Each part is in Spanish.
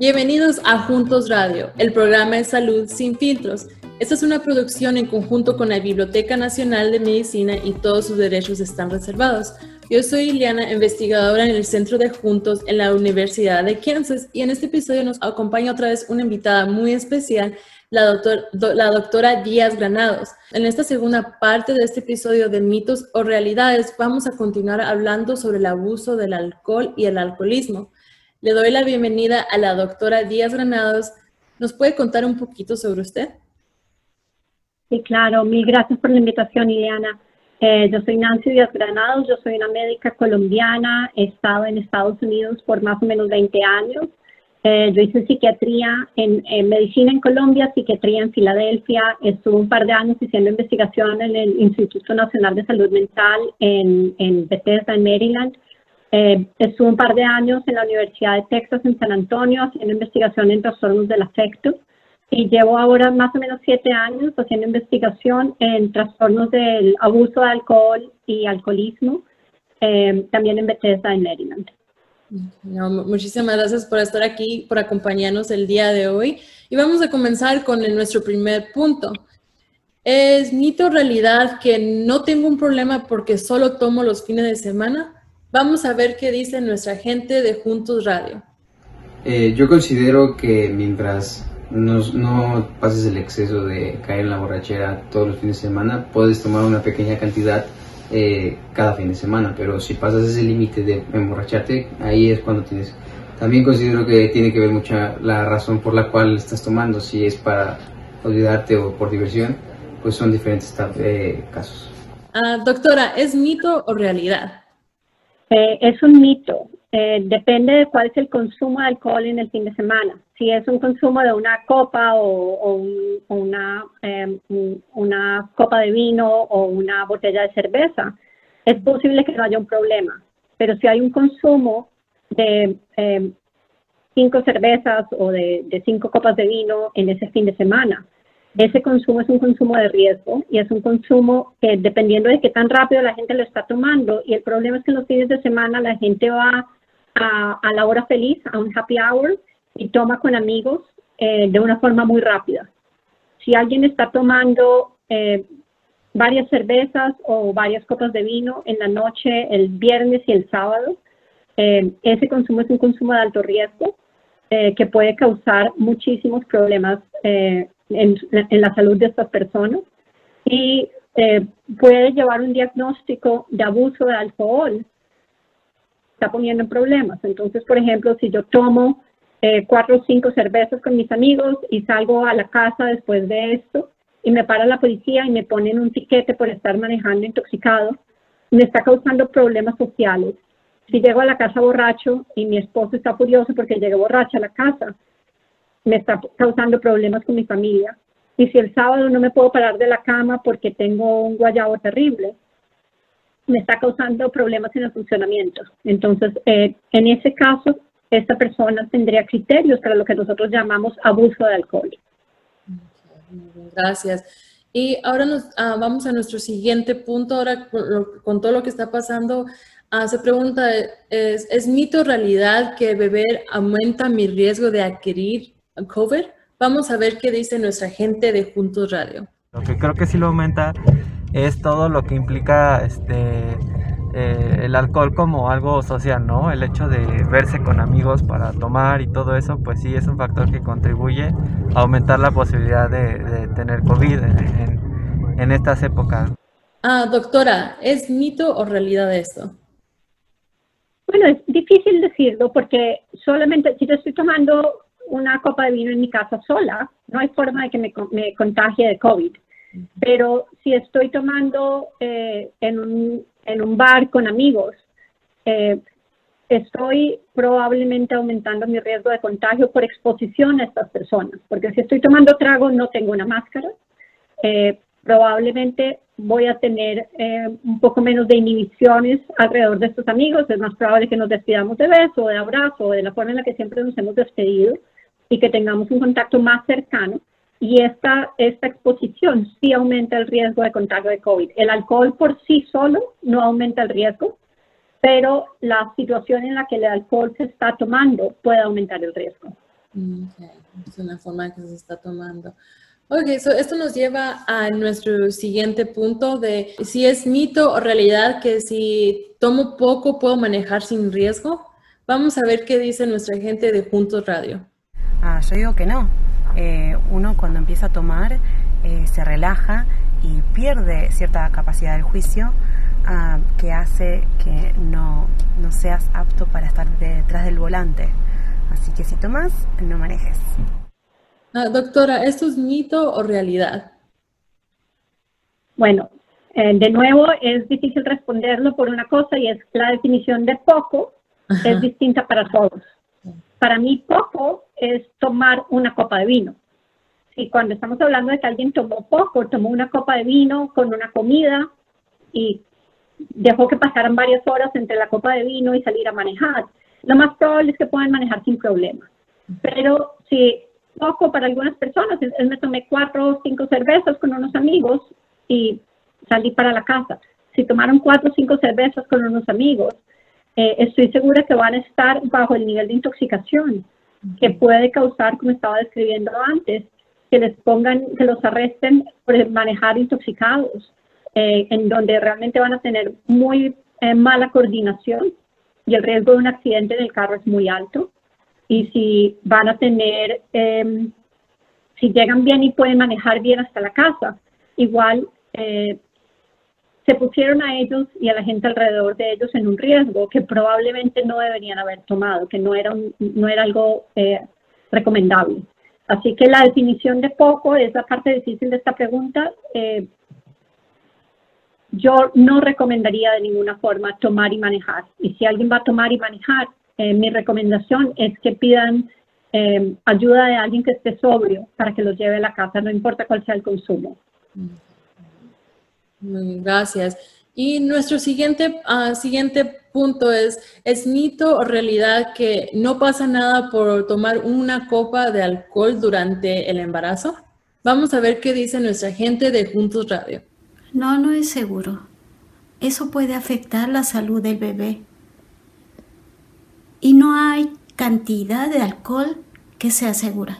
Bienvenidos a Juntos Radio, el programa de salud sin filtros. Esta es una producción en conjunto con la Biblioteca Nacional de Medicina y todos sus derechos están reservados. Yo soy Liliana, investigadora en el Centro de Juntos en la Universidad de Kansas y en este episodio nos acompaña otra vez una invitada muy especial, la, la doctora Díaz Granados. En esta segunda parte de este episodio de mitos o realidades vamos a continuar hablando sobre el abuso del alcohol y el alcoholismo. Le doy la bienvenida a la doctora Díaz Granados. ¿Nos puede contar un poquito sobre usted? Sí, claro. Mil gracias por la invitación, Ileana. Eh, yo soy Nancy Díaz Granados, yo soy una médica colombiana, he estado en Estados Unidos por más o menos 20 años. Eh, yo hice psiquiatría en, medicina en Colombia, psiquiatría en Filadelfia, estuve un par de años haciendo investigación en el Instituto Nacional de Salud Mental en, en Bethesda, en Maryland. Eh, un par de años en la Universidad de Texas en San Antonio haciendo investigación en trastornos del afecto y llevo ahora más o menos siete años haciendo investigación en trastornos del abuso de alcohol y alcoholismo, eh, también en Bethesda, en Maryland. muchísimas gracias por estar aquí, por acompañarnos el día de hoy. Y vamos a comenzar con nuestro primer punto. ¿Es mito realidad que no tengo un problema porque solo tomo los fines de semana? Vamos a ver qué dice nuestra gente de Juntos Radio. Eh, yo considero que mientras no, no, pases el exceso de caer en la borrachera todos los fines de semana, puedes tomar una pequeña cantidad eh, cada fin de semana, pero si pasas ese límite de emborracharte, ahí es cuando tienes... También considero que tiene que ver mucha la razón por la cual estás tomando, si es para olvidarte o por diversión, pues son diferentes eh, casos. Ah, doctora, ¿es mito o realidad? Eh, es un mito. Eh, depende de cuál es el consumo de alcohol en el fin de semana. Si es un consumo de una copa o, una, em, una copa de vino o una botella de cerveza, es posible que no haya un problema. Pero si hay un consumo de em, cinco cervezas o de cinco copas de vino en ese fin de semana, ese consumo es un consumo de riesgo y es un consumo que dependiendo de qué tan rápido la gente lo está tomando y el problema es que en los fines de semana la gente va a, la hora feliz, a un happy hour y toma con amigos eh, de una forma muy rápida. Si alguien está tomando eh, varias cervezas o varias copas de vino en la noche, el viernes y el sábado, eh, ese consumo es un consumo de alto riesgo que puede causar muchísimos problemas en, la salud de estas personas y eh, puede llevar un diagnóstico de abuso de alcohol, está poniendo en problemas. Entonces, por ejemplo, si yo tomo eh, cuatro o cinco cervezas con mis amigos y salgo a la casa después de esto y me para la policía y me ponen un tiquete por estar manejando intoxicado, me está causando problemas sociales. Si llego a la casa borracho y mi esposo está furioso porque llegué borracha a la casa, me está causando problemas con mi familia. Y si el sábado no me puedo parar de la cama porque tengo un guayabo terrible, me está causando problemas en el funcionamiento. Entonces, eh, en ese caso, esta persona tendría criterios para lo que nosotros llamamos abuso de alcohol. Gracias. Y ahora nos, ah, vamos a nuestro siguiente punto. Ahora, con, todo lo que está pasando, ah, se pregunta, ¿es, ¿es mito realidad que beber aumenta mi riesgo de adquirir COVID, vamos a ver qué dice nuestra gente de Juntos Radio. Lo que creo que sí lo aumenta es todo lo que implica este eh, el alcohol como algo social, ¿no? El hecho de verse con amigos para tomar y todo eso, pues sí es un factor que contribuye a aumentar la posibilidad de, tener COVID en, en, estas épocas. Ah, doctora, ¿es mito o realidad esto? Bueno, es difícil decirlo porque solamente si yo estoy tomando una copa de vino en mi casa sola, no hay forma de que me, me contagie de COVID. Pero si estoy tomando eh, en, un, en, un, bar con amigos, eh, estoy probablemente aumentando mi riesgo de contagio por exposición a estas personas. Porque si estoy tomando trago, no tengo una máscara. Eh, probablemente voy a tener un poco menos de inhibiciones alrededor de estos amigos. Es más probable que nos despidamos de beso, de abrazo, de la forma en la que siempre nos hemos despedido y que tengamos un contacto más cercano. Y esta, esta exposición sí aumenta el riesgo de contagio de COVID. El alcohol por sí solo no aumenta el riesgo, pero la situación en la que el alcohol se está tomando puede aumentar el riesgo. Okay. Es una forma que se está tomando. Ok, esto nos lleva a nuestro siguiente punto de si es mito o realidad que si tomo poco puedo manejar sin riesgo. Vamos a ver qué dice nuestra gente de Juntos Radio. Ah, yo digo que no. Eh, uno cuando empieza a tomar eh, se relaja y pierde cierta capacidad del juicio ah, que hace que no, no seas apto para estar detrás del volante. Así que si tomas, no manejes. Ah, doctora, ¿esto es mito o realidad? Bueno, eh, de nuevo es difícil responderlo por una cosa y es la definición de poco es distinta para todos. Para mí poco es tomar una copa de vino. Y cuando estamos hablando de que alguien tomó poco, tomó una copa de vino con una comida y dejó que pasaran varias horas entre la copa de vino y salir a manejar, lo más probable es que puedan manejar sin problema. Pero si poco para algunas personas. Él me tomé cuatro o cinco cervezas con unos amigos y salí para la casa. Si tomaron cuatro o cinco cervezas con unos amigos, eh, estoy segura que van a estar bajo el nivel de intoxicación que puede causar, como estaba describiendo antes, que les pongan, que los arresten por manejar intoxicados, eh, en donde realmente van a tener muy eh, mala coordinación y el riesgo de un accidente en el carro es muy alto. Y si van a tener, em, si llegan bien y pueden manejar bien hasta la casa, igual eh, se pusieron a ellos y a la gente alrededor de ellos en un riesgo que probablemente no deberían haber tomado, que no era, no era algo eh, recomendable. Así que la definición de poco es la parte difícil de esta pregunta. Eh, yo no recomendaría de ninguna forma tomar y manejar. Y si alguien va a tomar y manejar, eh, mi recomendación es que pidan eh, ayuda de alguien que esté sobrio para que los lleve a la casa, no importa cuál sea el consumo. Gracias. Y nuestro siguiente, ah, siguiente punto es, ¿es mito o realidad que no pasa nada por tomar una copa de alcohol durante el embarazo? Vamos a ver qué dice nuestra gente de Juntos Radio. No, no es seguro. Eso puede afectar la salud del bebé y no hay cantidad de alcohol que sea segura.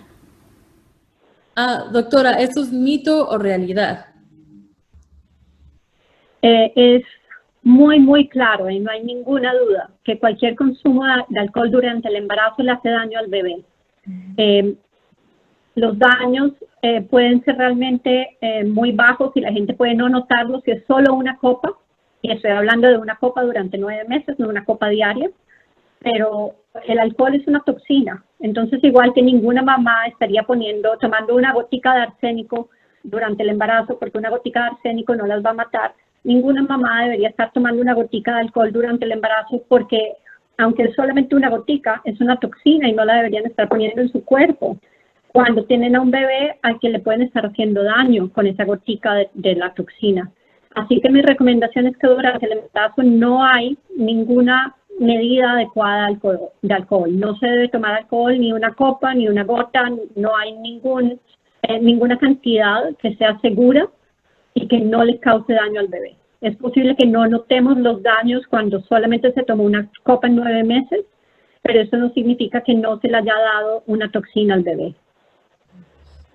Ah, doctora, ¿esto es mito o realidad? Eh, es muy, muy claro y no hay ninguna duda que cualquier consumo de alcohol durante el embarazo le hace daño al bebé. Eh, los daños eh, pueden ser realmente muy bajos y la gente puede no notarlos si es solo una copa, y estoy hablando de una copa durante nueve meses, no una copa diaria. Pero el alcohol es una toxina, entonces igual que ninguna mamá estaría poniendo, tomando una gotica de arsénico durante el embarazo, porque una gotica de arsénico no las va a matar, ninguna mamá debería estar tomando una gotica de alcohol durante el embarazo porque aunque es solamente una gotica, es una toxina y no la deberían estar poniendo en su cuerpo. Cuando tienen a un bebé al que le pueden estar haciendo daño con esa gotica de, la toxina. Así que mi recomendación es que durante el embarazo no hay ninguna medida adecuada de alcohol. No se debe tomar alcohol ni una copa, ni una gota, no hay ningún, eh, ninguna cantidad que sea segura y que no le cause daño al bebé. Es posible que no notemos los daños cuando solamente se tomó una copa en nueve meses, pero eso no significa que no se le haya dado una toxina al bebé.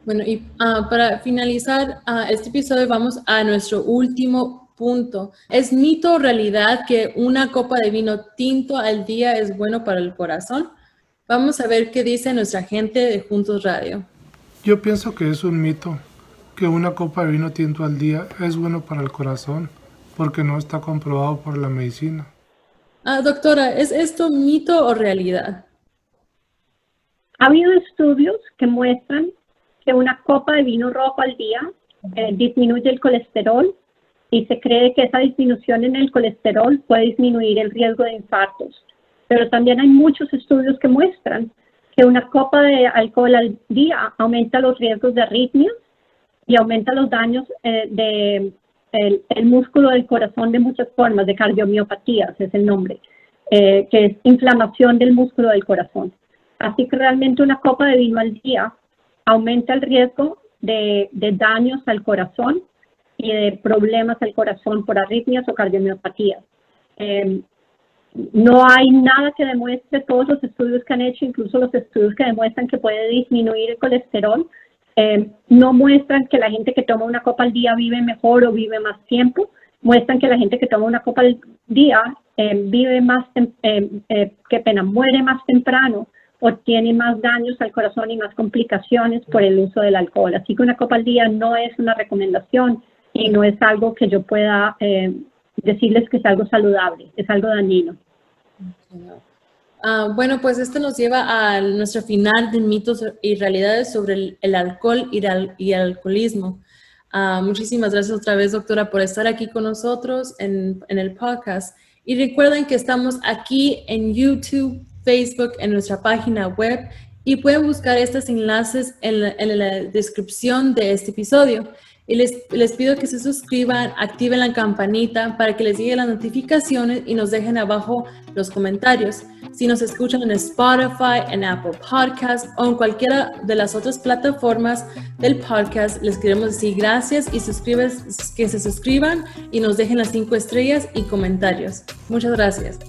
Bueno, y ah, para finalizar uh, este episodio vamos a nuestro último Punto. ¿Es mito o realidad que una copa de vino tinto al día es bueno para el corazón? Vamos a ver qué dice nuestra gente de Juntos Radio. Yo pienso que es un mito que una copa de vino tinto al día es bueno para el corazón, porque no está comprobado por la medicina. Ah, doctora, ¿es esto mito o realidad? Ha habido estudios que muestran que una copa de vino rojo al día eh, disminuye el colesterol y se cree que esa disminución en el colesterol puede disminuir el riesgo de infartos. Pero también hay muchos estudios que muestran que una copa de alcohol al día aumenta los riesgos de arritmias y aumenta los daños eh, de el, músculo del corazón de muchas formas, de cardiomiopatías es el nombre, eh, que es inflamación del músculo del corazón. Así que realmente una copa de vino al día aumenta el riesgo de, de daños al corazón y de problemas al corazón por arritmias o cardiomiopatías. Em, no hay nada que demuestre, todos los estudios que han hecho, incluso los estudios que demuestran que puede disminuir el colesterol, eh, no muestran que la gente que toma una copa al día vive mejor o vive más tiempo, muestran que la gente que toma una copa al día eh, vive más, eh, qué pena, muere más temprano o tiene más daños al corazón y más complicaciones por el uso del alcohol. Así que una copa al día no es una recomendación y no es algo que yo pueda decirles que es algo saludable, es algo dañino. Ah, bueno, pues esto nos lleva a nuestro final de mitos y realidades sobre el, alcohol y el, alcoholismo. Ah, muchísimas gracias otra vez, doctora, por estar aquí con nosotros en, el podcast. Y recuerden que estamos aquí en YouTube, Facebook, en nuestra página web y pueden buscar estos enlaces en la descripción de este episodio. Y les, pido que se suscriban, activen la campanita para que les lleguen las notificaciones y nos dejen abajo los comentarios. Si nos escuchan en Spotify, en Apple Podcast o en cualquiera de las otras plataformas del podcast, les queremos decir gracias y suscribes, que se suscriban y nos dejen las cinco estrellas y comentarios. Muchas gracias.